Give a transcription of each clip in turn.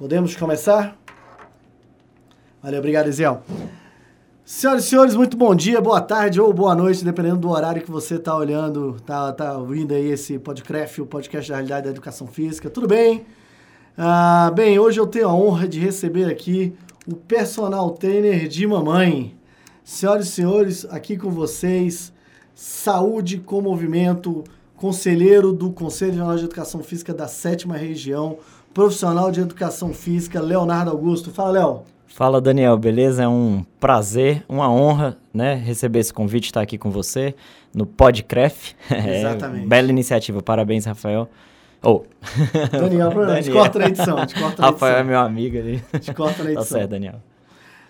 Podemos começar? Valeu, obrigado, Eziel. Senhoras e senhores, muito bom dia, boa tarde ou boa noite, dependendo do horário que você está olhando, tá, tá ouvindo aí esse podcast, o podcast da realidade da educação física. Tudo bem? Ah, bem, hoje eu tenho a honra de receber aqui o personal trainer de mamãe. Senhoras e senhores, aqui com vocês, Saúde com Movimento, conselheiro do Conselho Regional de Educação Física da Sétima Região, profissional de Educação Física, Leonardo Augusto. Fala, Léo. Fala, Daniel, beleza? É um prazer, uma honra, né, receber esse convite, estar aqui com você no Podcraft. Exatamente. É, bela iniciativa, parabéns, Rafael. Oh. Daniel, Daniel. gente corta na edição, gente corta na Rafael é meu amigo ali. Gente corta na edição. Tá certo, Daniel.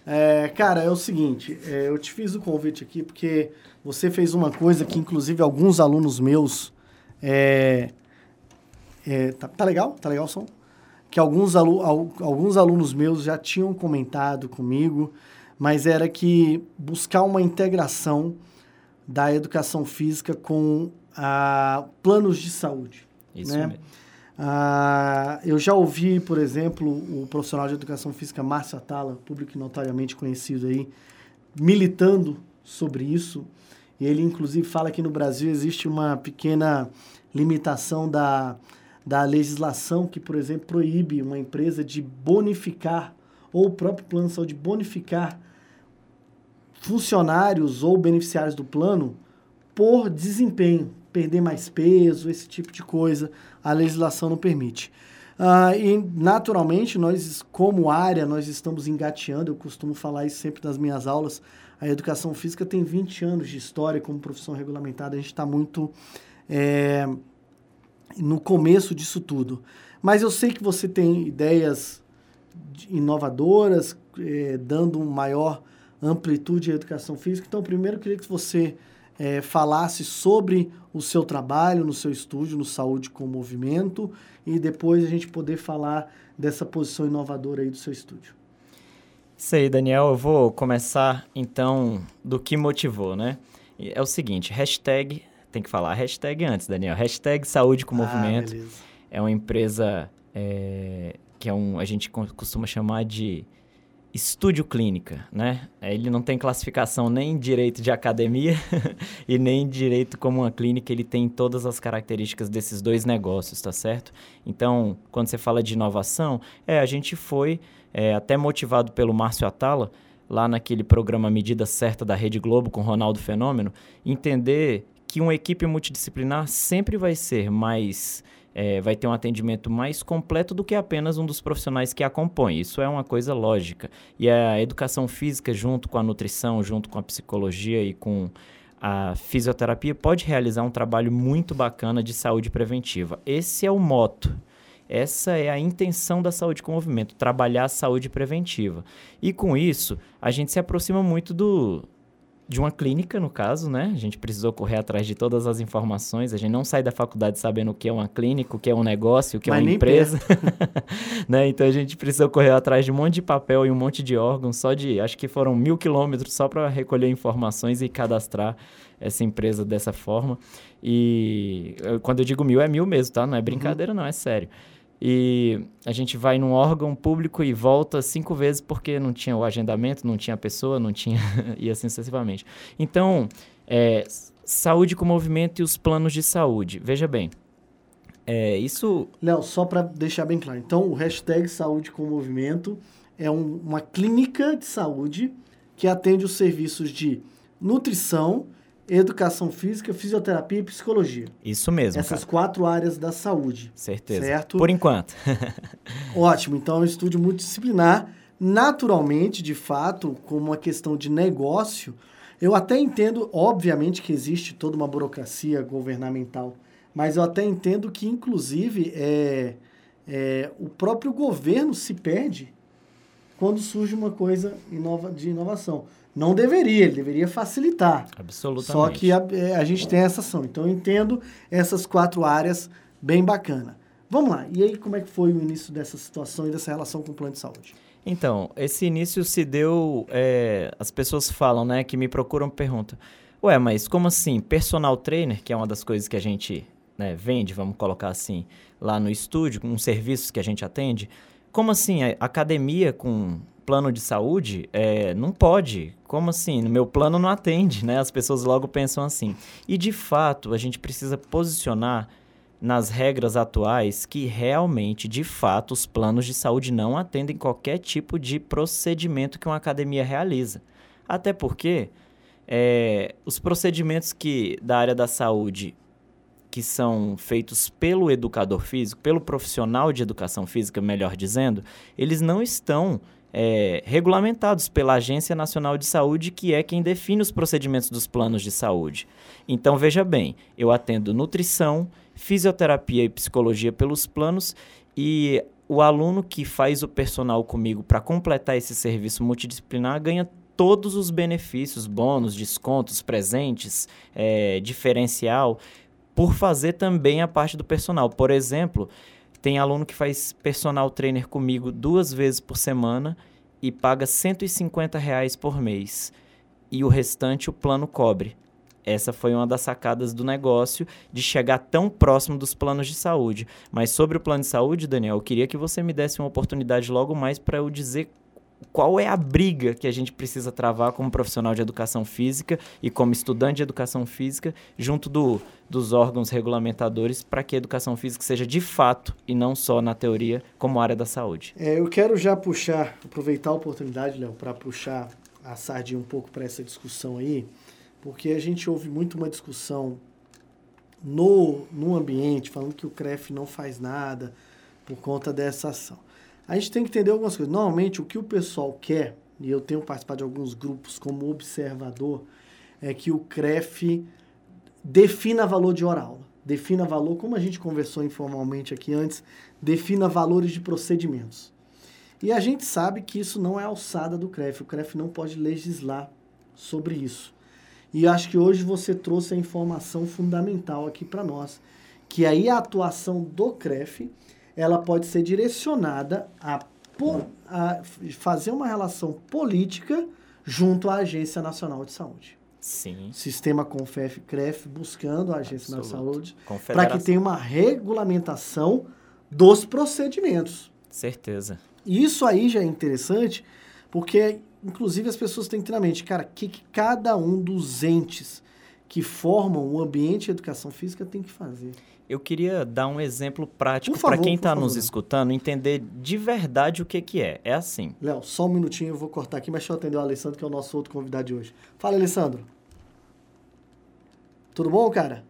É, cara, é o seguinte, é, eu te fiz o convite aqui porque você fez uma coisa que, inclusive, alguns alunos meus. É, é, tá, tá, legal? Tá legal o som? Que alguns, alu alguns alunos meus já tinham comentado comigo, mas era que buscar uma integração da educação física com a, planos de saúde. Isso né? mesmo. Ah, eu já ouvi, por exemplo, o profissional de educação física Márcio Atala, público notariamente conhecido aí, militando sobre isso. E ele, inclusive, fala que no Brasil existe uma pequena limitação da, da legislação que, por exemplo, proíbe uma empresa de bonificar, ou o próprio plano de saúde bonificar funcionários ou beneficiários do plano por desempenho, perder mais peso, esse tipo de coisa, a legislação não permite. Uh, e, naturalmente, nós, como área, nós estamos engateando, eu costumo falar isso sempre nas minhas aulas, a educação física tem 20 anos de história como profissão regulamentada, a gente está muito é, no começo disso tudo. Mas eu sei que você tem ideias inovadoras, é, dando maior amplitude à educação física. Então, primeiro, eu queria que você é, falasse sobre o seu trabalho no seu estúdio, no Saúde com Movimento, e depois a gente poder falar dessa posição inovadora aí do seu estúdio. Isso aí, Daniel. Eu vou começar, então, do que motivou, né? É o seguinte, hashtag, tem que falar hashtag antes, Daniel. Hashtag Saúde com ah, Movimento. Beleza. É uma empresa é, que é um, a gente costuma chamar de estúdio clínica, né? Ele não tem classificação nem direito de academia e nem direito como uma clínica, ele tem todas as características desses dois negócios, tá certo? Então, quando você fala de inovação, é, a gente foi é, até motivado pelo Márcio Atala, lá naquele programa Medida Certa da Rede Globo com Ronaldo Fenômeno, entender que uma equipe multidisciplinar sempre vai ser mais. É, vai ter um atendimento mais completo do que apenas um dos profissionais que acompanha. Isso é uma coisa lógica. E a educação física, junto com a nutrição, junto com a psicologia e com a fisioterapia, pode realizar um trabalho muito bacana de saúde preventiva. Esse é o moto essa é a intenção da saúde com movimento, trabalhar a saúde preventiva. E com isso, a gente se aproxima muito do, de uma clínica, no caso, né? A gente precisou correr atrás de todas as informações. A gente não sai da faculdade sabendo o que é uma clínica, o que é um negócio, o que Mas é uma empresa. né? Então a gente precisou correr atrás de um monte de papel e um monte de órgãos, só de, acho que foram mil quilômetros só para recolher informações e cadastrar essa empresa dessa forma. E quando eu digo mil, é mil mesmo, tá? Não é brincadeira, uhum. não, é sério. E a gente vai num órgão público e volta cinco vezes porque não tinha o agendamento, não tinha pessoa, não tinha. e assim sucessivamente. Então, é, saúde com movimento e os planos de saúde. Veja bem. É, isso. Léo, só para deixar bem claro. Então, o hashtag Saúde com Movimento é um, uma clínica de saúde que atende os serviços de nutrição, educação física, fisioterapia e psicologia. Isso mesmo. Essas cara. quatro áreas da saúde. Certeza. Certo? Por enquanto. Ótimo. Então é um estúdio multidisciplinar. Naturalmente, de fato, como uma questão de negócio, eu até entendo, obviamente, que existe toda uma burocracia governamental, mas eu até entendo que, inclusive, é, é, o próprio governo se perde quando surge uma coisa inova, de inovação. Não deveria, ele deveria facilitar. Absolutamente. Só que a, é, a gente tem essa ação. Então eu entendo essas quatro áreas bem bacana. Vamos lá. E aí, como é que foi o início dessa situação e dessa relação com o plano de saúde? Então, esse início se deu. É, as pessoas falam, né, que me procuram perguntam. Ué, mas como assim? Personal trainer, que é uma das coisas que a gente né, vende, vamos colocar assim, lá no estúdio, um serviço que a gente atende. como assim? A academia com plano de saúde? É, não pode. Como assim? No meu plano não atende, né? As pessoas logo pensam assim. E de fato, a gente precisa posicionar nas regras atuais que realmente, de fato, os planos de saúde não atendem qualquer tipo de procedimento que uma academia realiza. Até porque é, os procedimentos que da área da saúde que são feitos pelo educador físico, pelo profissional de educação física, melhor dizendo, eles não estão é, regulamentados pela Agência Nacional de Saúde, que é quem define os procedimentos dos planos de saúde. Então, veja bem, eu atendo nutrição, fisioterapia e psicologia pelos planos e o aluno que faz o personal comigo para completar esse serviço multidisciplinar ganha todos os benefícios, bônus, descontos, presentes, é, diferencial, por fazer também a parte do personal. Por exemplo, tem aluno que faz personal trainer comigo duas vezes por semana e paga 150 reais por mês. E o restante o plano cobre. Essa foi uma das sacadas do negócio de chegar tão próximo dos planos de saúde. Mas sobre o plano de saúde, Daniel, eu queria que você me desse uma oportunidade logo mais para eu dizer qual é a briga que a gente precisa travar como profissional de educação física e como estudante de educação física junto do, dos órgãos regulamentadores para que a educação física seja de fato e não só na teoria como área da saúde. É, eu quero já puxar, aproveitar a oportunidade, Léo, para puxar a sardinha um pouco para essa discussão aí porque a gente ouve muito uma discussão no, no ambiente falando que o CREF não faz nada por conta dessa ação. A gente tem que entender algumas coisas. Normalmente, o que o pessoal quer, e eu tenho participado de alguns grupos como observador, é que o CREF defina valor de hora aula. Defina valor, como a gente conversou informalmente aqui antes, defina valores de procedimentos. E a gente sabe que isso não é alçada do CREF. O CREF não pode legislar sobre isso. E acho que hoje você trouxe a informação fundamental aqui para nós, que aí a atuação do CREF, ela pode ser direcionada a, a fazer uma relação política junto à Agência Nacional de Saúde. Sim. Sistema CONFEF CREF buscando a Agência Nacional de Saúde para que tenha uma regulamentação dos procedimentos. Certeza. Isso aí já é interessante, porque inclusive as pessoas têm que ter na mente, cara, o que, que cada um dos entes que formam o ambiente de educação física tem que fazer. Eu queria dar um exemplo prático para quem está nos escutando entender de verdade o que, que é. É assim. Léo, só um minutinho, eu vou cortar aqui, mas deixa eu atender o Alessandro, que é o nosso outro convidado de hoje. Fala, Alessandro. Tudo bom, cara?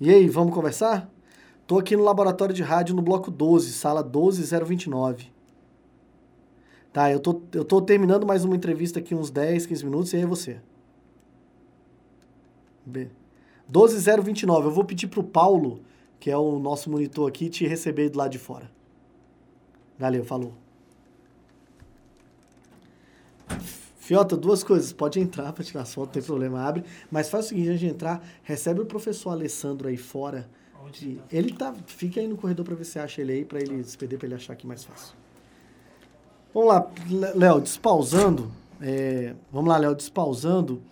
E aí, vamos conversar? Tô aqui no laboratório de rádio no bloco 12, sala 12029. Tá, eu tô, eu tô terminando mais uma entrevista aqui uns 10, 15 minutos, e aí é você. B. 12029. Eu vou pedir pro Paulo, que é o nosso monitor aqui, te receber do lado de fora. Valeu, falou. Fiota, duas coisas. Pode entrar para tirar foto, não tem problema, abre. Mas faz o seguinte, antes de entrar, recebe o professor Alessandro aí fora. De... Tá? Ele tá. Fica aí no corredor para ver se acha ele aí, para ele se perder, para ele achar aqui mais fácil. Vamos lá, Léo, despausando. É, vamos lá, Léo, despausando.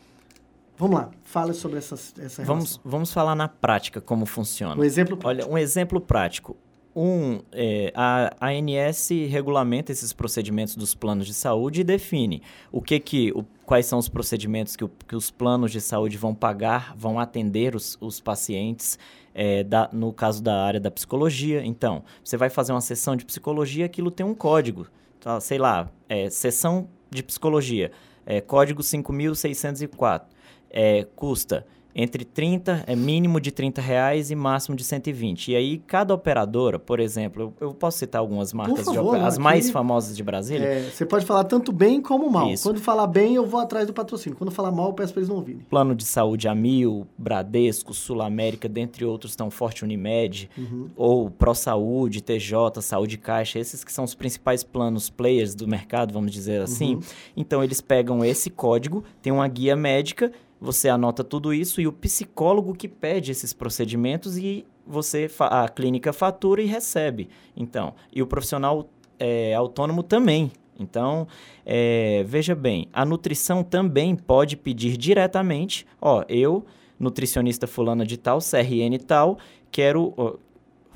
Vamos lá, fala sobre essa, essa vamos, vamos falar na prática como funciona. Um exemplo prático. Olha, um exemplo prático. Um, é, a ANS regulamenta esses procedimentos dos planos de saúde e define o que que, o, quais são os procedimentos que, o, que os planos de saúde vão pagar, vão atender os, os pacientes, é, da, no caso da área da psicologia. Então, você vai fazer uma sessão de psicologia, aquilo tem um código tá, sei lá, é, sessão de psicologia, é, código 5604, é, custa entre 30, é mínimo de 30 reais e máximo de 120. E aí, cada operadora, por exemplo, eu, eu posso citar algumas marcas, favor, de, as aqui, mais famosas de Brasília. É, você pode falar tanto bem como mal. Isso. Quando falar bem, eu vou atrás do patrocínio. Quando falar mal, eu peço para eles não ouvirem. Plano de saúde Amil, Bradesco, Sul América, dentre outros, estão Forte Unimed, uhum. ou Pro Saúde, TJ, Saúde Caixa, esses que são os principais planos players do mercado, vamos dizer assim. Uhum. Então, eles pegam esse código, tem uma guia médica você anota tudo isso e o psicólogo que pede esses procedimentos e você a clínica fatura e recebe. Então, e o profissional é, autônomo também. Então, é, veja bem, a nutrição também pode pedir diretamente, ó, eu, nutricionista fulana de tal, CRN tal, quero ó,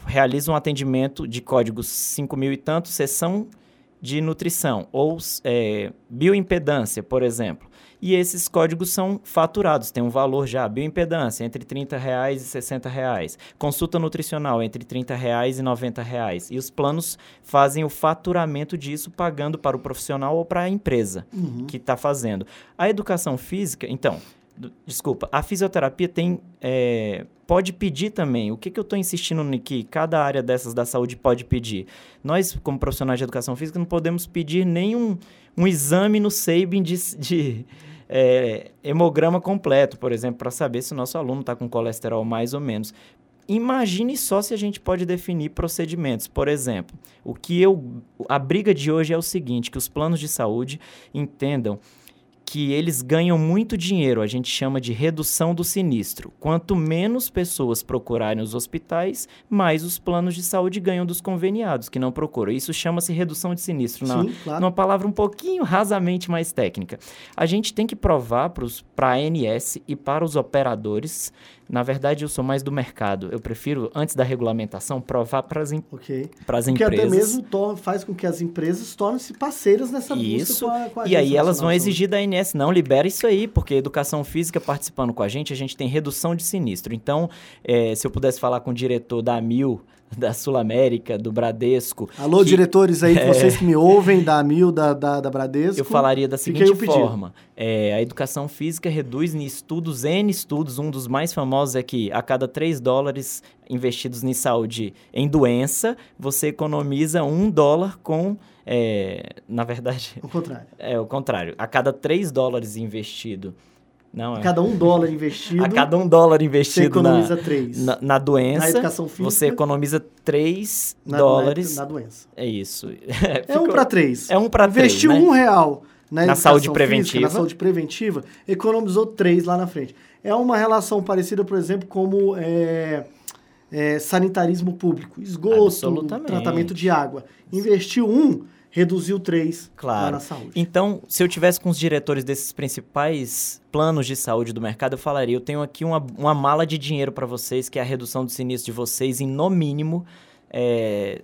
realiza um atendimento de código 5 mil e tanto, sessão de nutrição, ou é, bioimpedância, por exemplo. E esses códigos são faturados, tem um valor já, bioimpedância, entre R$ reais e R$ reais. Consulta nutricional, entre R$ reais e R$ reais. E os planos fazem o faturamento disso, pagando para o profissional ou para a empresa uhum. que está fazendo. A educação física, então, Desculpa, a fisioterapia tem. É, pode pedir também. O que, que eu estou insistindo que cada área dessas da saúde pode pedir? Nós, como profissionais de educação física, não podemos pedir nenhum um exame no SEIBIN de, de é, hemograma completo, por exemplo, para saber se o nosso aluno está com colesterol mais ou menos. Imagine só se a gente pode definir procedimentos. Por exemplo, o que eu. A briga de hoje é o seguinte: que os planos de saúde entendam que eles ganham muito dinheiro, a gente chama de redução do sinistro. Quanto menos pessoas procurarem os hospitais, mais os planos de saúde ganham dos conveniados que não procuram. Isso chama-se redução de sinistro, Sim, na, claro. numa palavra um pouquinho rasamente mais técnica. A gente tem que provar para a ANS e para os operadores na verdade, eu sou mais do mercado. Eu prefiro, antes da regulamentação, provar para as okay. empresas. Porque até mesmo faz com que as empresas tornem-se parceiras nessa isso. busca com a, com a E aí elas vão exigir da ANS, não, libera isso aí, porque educação física participando com a gente, a gente tem redução de sinistro. Então, é, se eu pudesse falar com o diretor da Mil, da Sul América, do Bradesco. Alô, que, diretores aí, é, vocês que me ouvem, da Mil, da, da, da Bradesco. Eu falaria da seguinte forma: é, a educação física reduz em estudos, N estudos, um dos mais famosos é que a cada 3 dólares investidos em saúde em doença, você economiza um dólar com. É, na verdade. O contrário. É o contrário. A cada 3 dólares investido não, a é. cada um dólar investido. A cada um dólar investido. Você economiza na, três. Na, na doença. Na educação física. Você economiza três na, dólares. Na, na, doença. É isso. É, um para três. É um para três. Investiu né? um real na, na saúde preventiva. Física, na saúde preventiva, economizou três lá na frente. É uma relação parecida, por exemplo, como é, é, sanitarismo público. Esgoto, tratamento de água. Investiu um reduziu três claro. na saúde. Então, se eu tivesse com os diretores desses principais planos de saúde do mercado, eu falaria: eu tenho aqui uma, uma mala de dinheiro para vocês, que é a redução do sinistro de vocês em no mínimo é,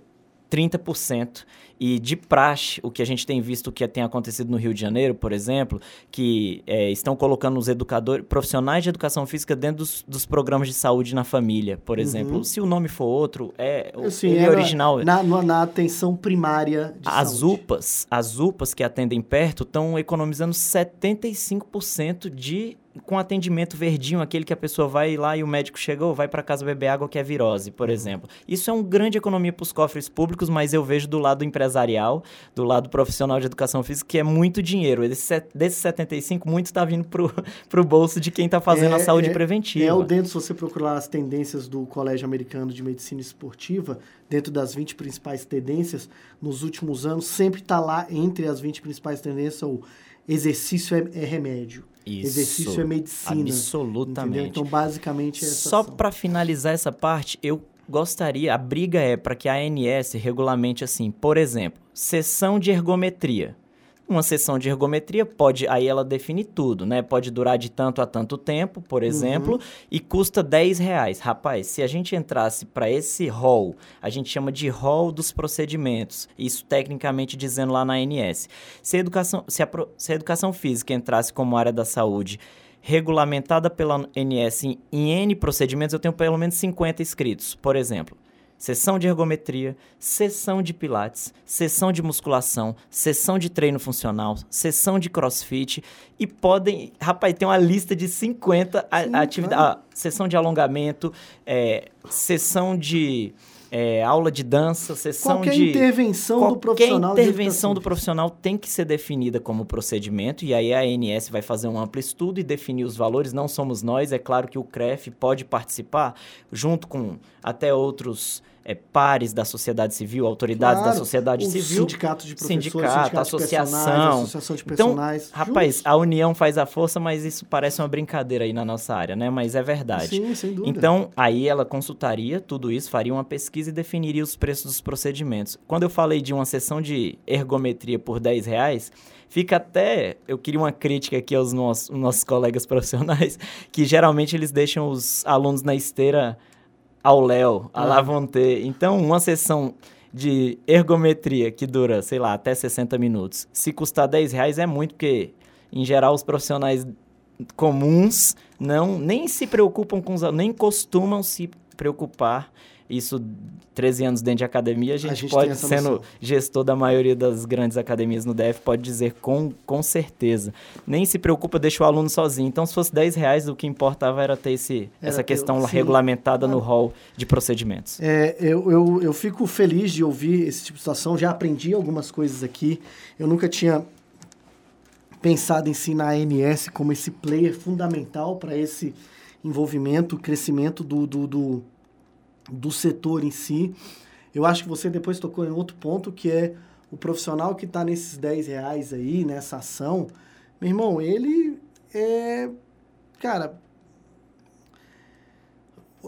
30%. E de praxe, o que a gente tem visto que tem acontecido no Rio de Janeiro, por exemplo, que é, estão colocando os educadores, profissionais de educação física dentro dos, dos programas de saúde na família, por uhum. exemplo. Se o nome for outro, é o Sim, é original. Na, na, na, atenção primária de as saúde. UPAs, as UPAs que atendem perto estão economizando 75% de com atendimento verdinho, aquele que a pessoa vai lá e o médico chegou, vai para casa beber água que é virose, por uhum. exemplo. Isso é uma grande economia para os cofres públicos, mas eu vejo do lado empresarial, do lado profissional de educação física, que é muito dinheiro. Desse, desses 75, muito está vindo para o bolso de quem está fazendo é, a saúde é, preventiva. É o dentro, se você procurar as tendências do Colégio Americano de Medicina Esportiva, dentro das 20 principais tendências, nos últimos anos, sempre está lá entre as 20 principais tendências o exercício é, é remédio. Isso, Exercício é medicina. Absolutamente. Entendeu? Então, basicamente, é essa Só para finalizar essa parte, eu gostaria, a briga é para que a ANS regulamente assim, por exemplo, sessão de ergometria. Uma sessão de ergometria pode, aí ela define tudo, né? Pode durar de tanto a tanto tempo, por exemplo, uhum. e custa 10 reais. Rapaz, se a gente entrasse para esse rol, a gente chama de rol dos procedimentos, isso tecnicamente dizendo lá na ANS. Se a educação, se a, se a educação física entrasse como área da saúde, regulamentada pela ANS em, em N procedimentos, eu tenho pelo menos 50 inscritos, por exemplo sessão de ergometria, sessão de pilates, sessão de musculação, sessão de treino funcional, sessão de crossfit e podem, rapaz, tem uma lista de 50 atividades, sessão de alongamento, é, sessão de é, aula de dança, sessão qualquer de... intervenção do profissional Qualquer intervenção do profissional tem que ser definida como procedimento, e aí a ANS vai fazer um amplo estudo e definir os valores, não somos nós, é claro que o CREF pode participar, junto com até outros é, pares da sociedade civil, autoridades claro, da sociedade civil. Sindicato de professores, sindicato, sindicato associação. associação de personagens. Então, rapaz, a união faz a força, mas isso parece uma brincadeira aí na nossa área, né? Mas é verdade. Sim, sem dúvida. Então, aí ela consultaria tudo isso, faria uma pesquisa e definiria os preços dos procedimentos. Quando eu falei de uma sessão de ergometria por 10 reais, fica até. Eu queria uma crítica aqui aos nossos, nossos colegas profissionais, que geralmente eles deixam os alunos na esteira ao Léo, a Lavonte. Então, uma sessão de ergometria que dura, sei lá, até 60 minutos, se custar 10 reais é muito, porque, em geral, os profissionais comuns não nem se preocupam com os nem costumam se preocupar isso 13 anos dentro de academia, a gente, a gente pode, sendo noção. gestor da maioria das grandes academias no DF, pode dizer com, com certeza. Nem se preocupa, deixa o aluno sozinho. Então, se fosse 10 reais, o que importava era ter esse, era essa questão regulamentada no rol de procedimentos. É, eu, eu, eu fico feliz de ouvir esse tipo de situação, já aprendi algumas coisas aqui. Eu nunca tinha pensado em si na ANS como esse player fundamental para esse envolvimento, crescimento do, do, do do setor em si. Eu acho que você depois tocou em outro ponto, que é o profissional que está nesses 10 reais aí, nessa ação. Meu irmão, ele é. Cara.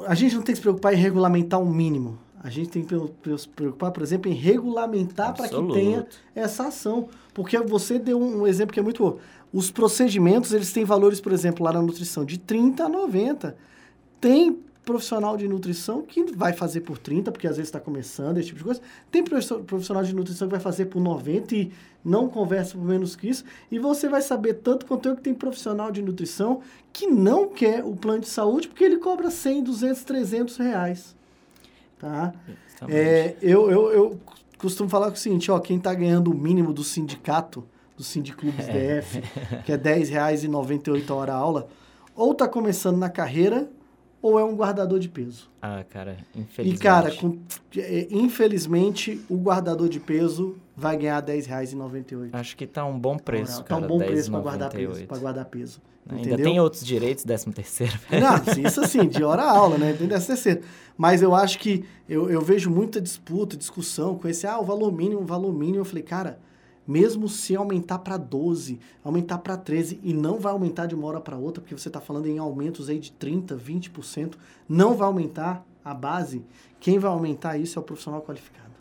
A gente não tem que se preocupar em regulamentar o um mínimo. A gente tem que se preocupar, por exemplo, em regulamentar para que tenha essa ação. Porque você deu um exemplo que é muito bom. Os procedimentos, eles têm valores, por exemplo, lá na nutrição, de 30 a 90. Tem profissional de nutrição que vai fazer por 30, porque às vezes está começando, esse tipo de coisa. Tem profissional de nutrição que vai fazer por 90 e não conversa por menos que isso. E você vai saber tanto quanto eu que tem profissional de nutrição que não quer o plano de saúde porque ele cobra 100, 200, 300 reais. Tá? É, eu, eu, eu costumo falar o seguinte, ó, quem está ganhando o mínimo do sindicato, do Sindiclubes é. DF, que é R$10,98 a hora aula, ou está começando na carreira ou é um guardador de peso. Ah, cara, infelizmente. E, cara, com, é, infelizmente, o guardador de peso vai ganhar R$10,98. Acho que tá um bom preço, cara. Tá um bom preço para guardar peso. Pra guardar peso Ainda entendeu? tem outros direitos, 13 terceiro. Não, isso assim, de hora a aula, né? Tem 13 terceiro. Mas eu acho que eu, eu vejo muita disputa, discussão com esse, ah, o valor mínimo, o valor mínimo. Eu falei, cara, mesmo se aumentar para 12, aumentar para 13 e não vai aumentar de uma hora para outra, porque você está falando em aumentos aí de 30, 20%, não vai aumentar a base, quem vai aumentar isso é o profissional qualificado.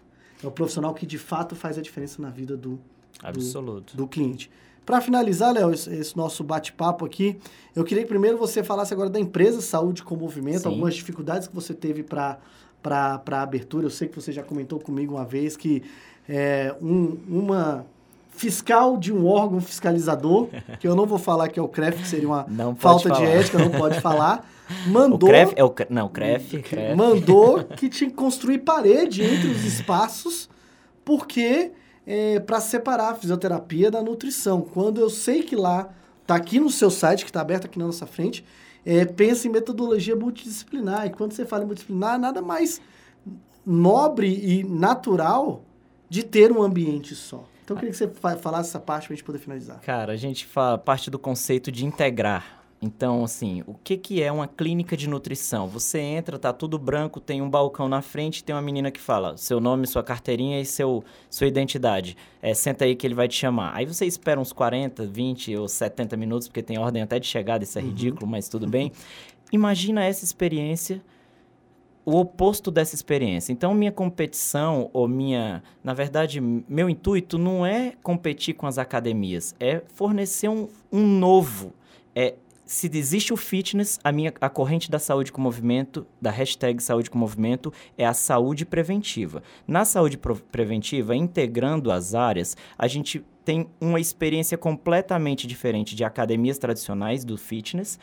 É o profissional que de fato faz a diferença na vida do, Absoluto. do, do cliente. Para finalizar, Léo, esse, esse, nosso bate-papo aqui, eu queria que primeiro você falasse agora da empresa Saúde com Movimento, Sim. algumas dificuldades que você teve para a abertura. Eu sei que você já comentou comigo uma vez que é, um, uma fiscal de um órgão fiscalizador, que eu não vou falar que é o CREF, que seria uma falta falar. de ética, não pode falar, mandou... O CREF, é o, não, o CREF, CREF. Mandou que tinha que construir parede entre os espaços, porque é, para separar a fisioterapia da nutrição. Quando eu sei que lá, tá aqui no seu site, que está aberto aqui na nossa frente, é, pensa em metodologia multidisciplinar. E quando você fala em multidisciplinar, nada mais nobre e natural de ter um ambiente só. Então, eu queria que você falasse essa parte para a gente poder finalizar. Cara, a gente fala parte do conceito de integrar. Então, assim, o que, que é uma clínica de nutrição? Você entra, tá tudo branco, tem um balcão na frente, tem uma menina que fala seu nome, sua carteirinha e seu, sua identidade. É, senta aí que ele vai te chamar. Aí você espera uns 40, 20 ou 70 minutos, porque tem ordem até de chegada, isso é uhum. ridículo, mas tudo bem. Imagina essa experiência o oposto dessa experiência. Então, minha competição, ou minha. Na verdade, meu intuito não é competir com as academias, é fornecer um, um novo. É, se existe o fitness, a minha a corrente da saúde com movimento, da hashtag saúde com movimento, é a saúde preventiva. Na saúde preventiva, integrando as áreas, a gente tem uma experiência completamente diferente de academias tradicionais do fitness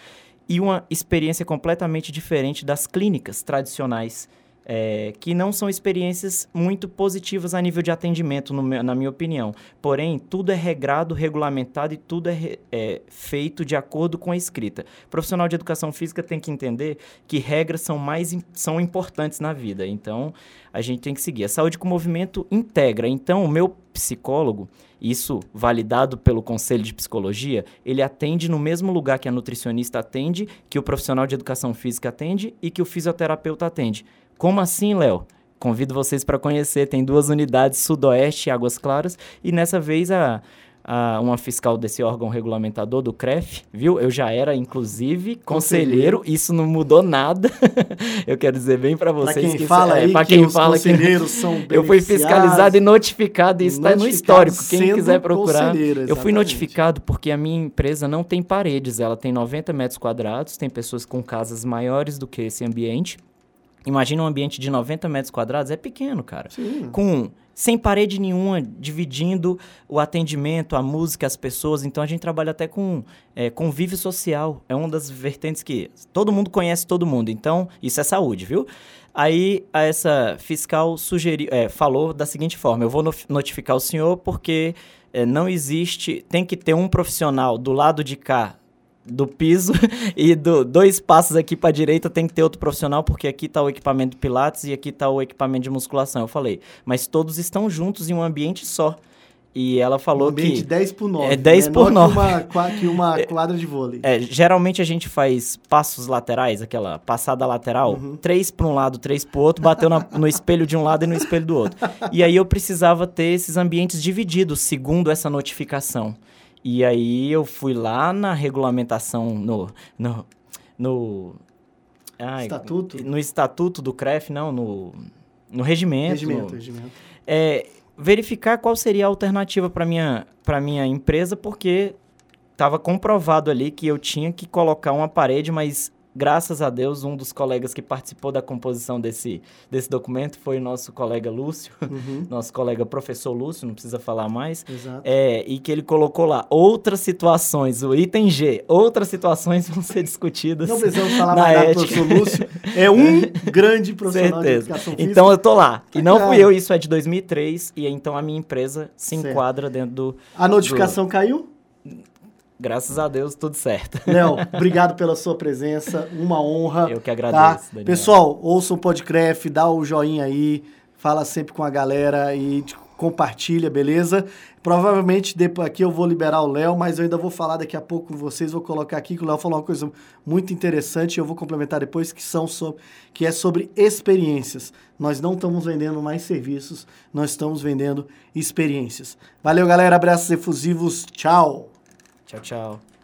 e uma experiência completamente diferente das clínicas tradicionais, é, que não são experiências muito positivas a nível de atendimento, meu, na minha opinião. Porém, tudo é regrado, regulamentado e tudo é, é, feito de acordo com a escrita. O profissional de educação física tem que entender que regras são mais são importantes na vida. Então, a gente tem que seguir. A saúde com movimento integra. Então, o meu psicólogo, isso validado pelo Conselho de Psicologia, ele atende no mesmo lugar que a nutricionista atende, que o profissional de educação física atende e que o fisioterapeuta atende. Como assim, Léo? Convido vocês para conhecer. Tem duas unidades, Sudoeste e Águas Claras, e nessa vez a a, uma fiscal desse órgão regulamentador do CREF, viu? Eu já era, inclusive, conselheiro, isso não mudou nada. eu quero dizer bem para vocês pra quem que fala é, para quem fala que são eu fui fiscalizado e notificado, isso está no histórico, quem quiser procurar. Eu fui notificado porque a minha empresa não tem paredes, ela tem 90 metros quadrados, tem pessoas com casas maiores do que esse ambiente Imagina um ambiente de 90 metros quadrados, é pequeno, cara. Sim. Com sem parede nenhuma, dividindo o atendimento, a música, as pessoas. Então a gente trabalha até com é, convívio social. É uma das vertentes que todo mundo conhece todo mundo. Então, isso é saúde, viu? Aí essa fiscal sugeriu, é, falou da seguinte forma: eu vou no, notificar o senhor porque é, não existe, tem que ter um profissional do lado de cá do piso e do dois passos aqui para direita tem que ter outro profissional porque aqui está o equipamento de pilates e aqui está o equipamento de musculação. Eu falei, mas todos estão juntos em um ambiente só. E ela falou um ambiente que 10 por 9. É 10 por 9. Que uma, que uma quadra de vôlei. é, geralmente a gente faz passos laterais, aquela passada lateral, Uhum. três para um lado, três para o outro, bateu na- no espelho de um lado e no espelho do outro. E aí eu precisava ter esses ambientes divididos, segundo essa notificação. E aí eu fui lá na regulamentação, no... no, no ai, Estatuto? No estatuto do CREF, não, no, no regimento. Regimento, no- regimento. é, verificar qual seria a alternativa para minha para minha empresa, porque estava comprovado ali que eu tinha que colocar uma parede, mas graças a Deus um dos colegas que participou da composição desse desse documento foi o nosso colega Lúcio, Uhum, nosso colega professor Lúcio, não precisa falar mais. exato. É, e que ele colocou lá outras situações, o item G, outras situações vão ser discutidas. Não precisamos falar na mais nada do professor Lúcio. É um grande profissional de Certeza. educação física. Então eu tô lá. E não Bacana. fui eu, isso é de 2003. E então a minha empresa se Certo. enquadra dentro do. A notificação caiu? Graças a Deus, tudo certo. Léo, obrigado pela sua presença. Uma honra. Eu que Tá? agradeço, Daniel. Pessoal, ouça o podcast, dá o joinha aí, fala sempre com a galera e compartilha, beleza? Provavelmente depois aqui eu vou liberar o Léo, mas eu ainda vou falar daqui a pouco com vocês, vou colocar aqui que o Léo falou uma coisa muito interessante, e eu vou complementar depois que são sobre, que é sobre experiências. Nós não estamos vendendo mais serviços, nós estamos vendendo experiências. Valeu, galera, abraços efusivos. Tchau. Tchau, tchau.